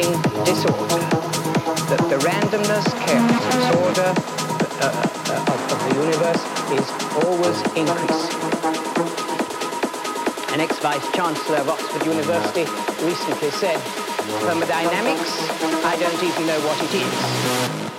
disorder. That the randomness, chaos, disorder uh, uh, of, of the universe is always increasing. An ex-vice chancellor of Oxford University recently said, thermodynamics, I don't even know what it is.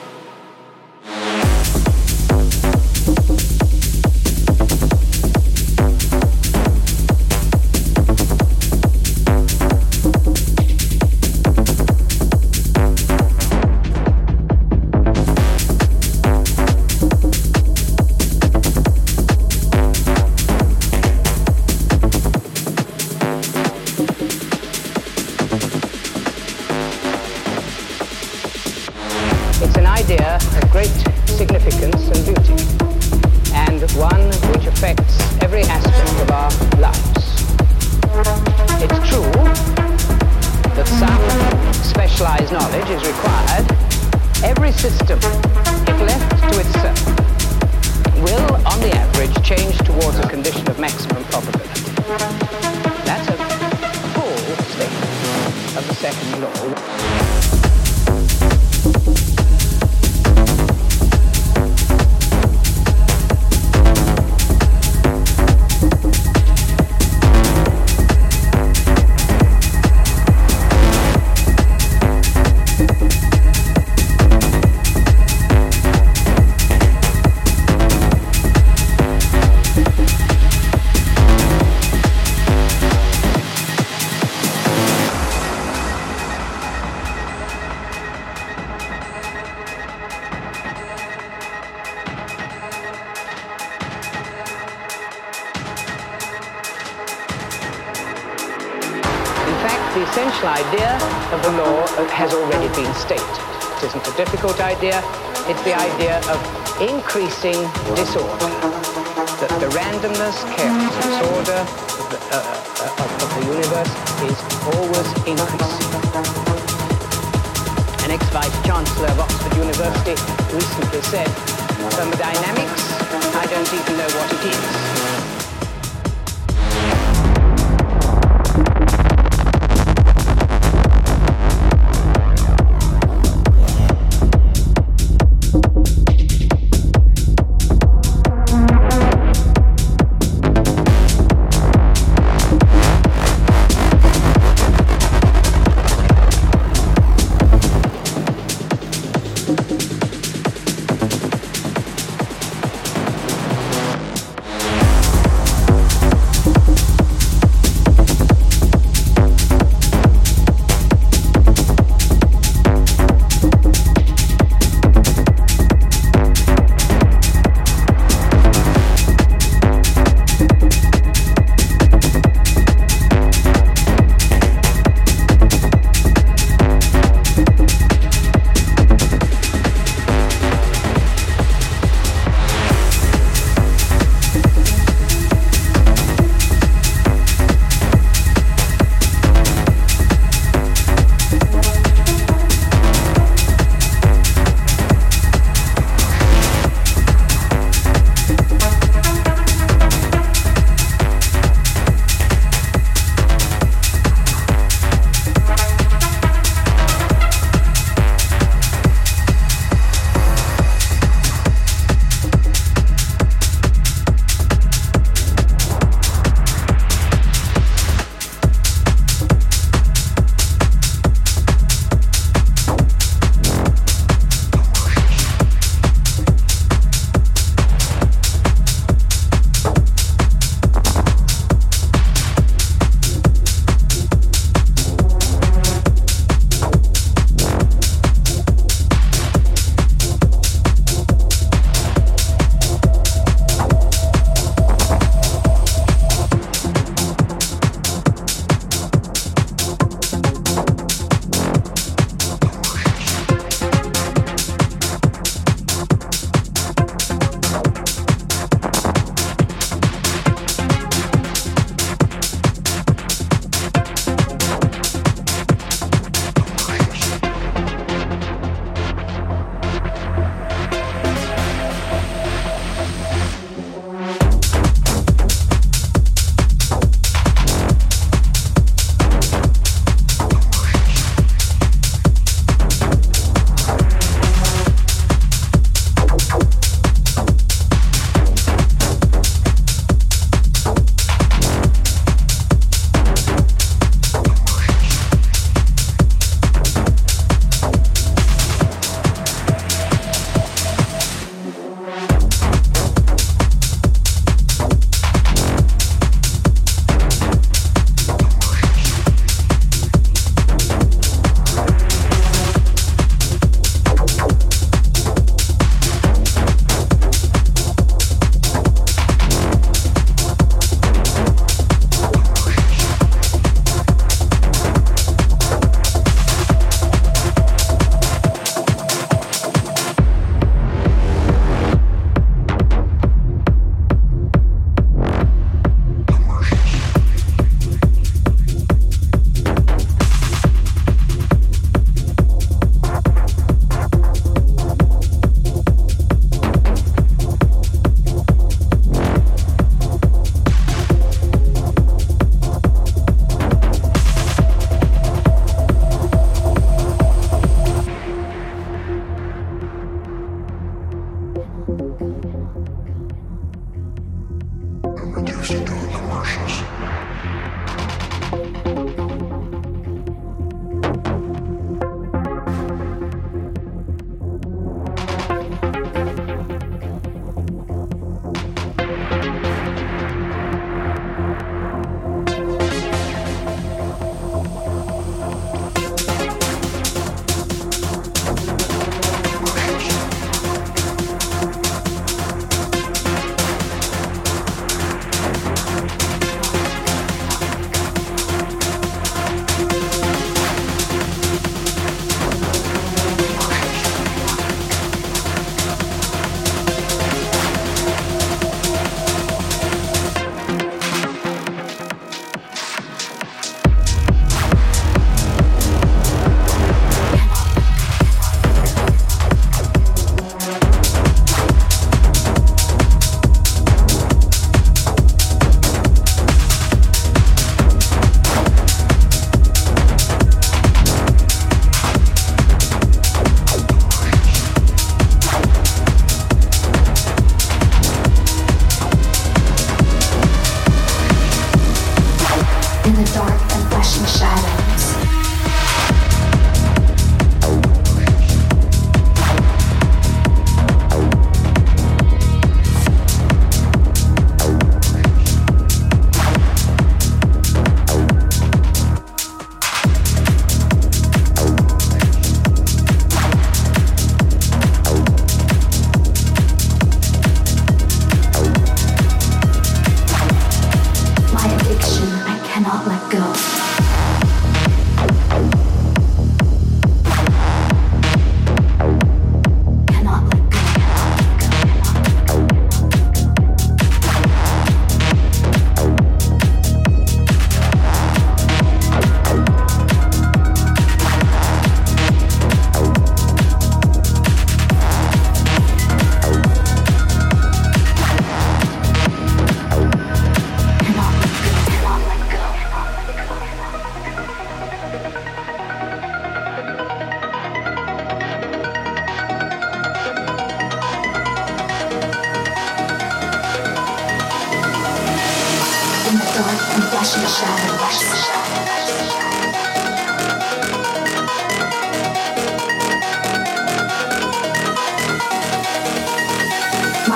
Idea. Of the law has already been stated. It isn't a difficult idea. It's the idea of increasing disorder. That the randomness, chaos, disorder of the, uh, uh, of, of the universe is always increasing. An ex-vice chancellor of Oxford University recently said, thermodynamics, I don't even know what it is.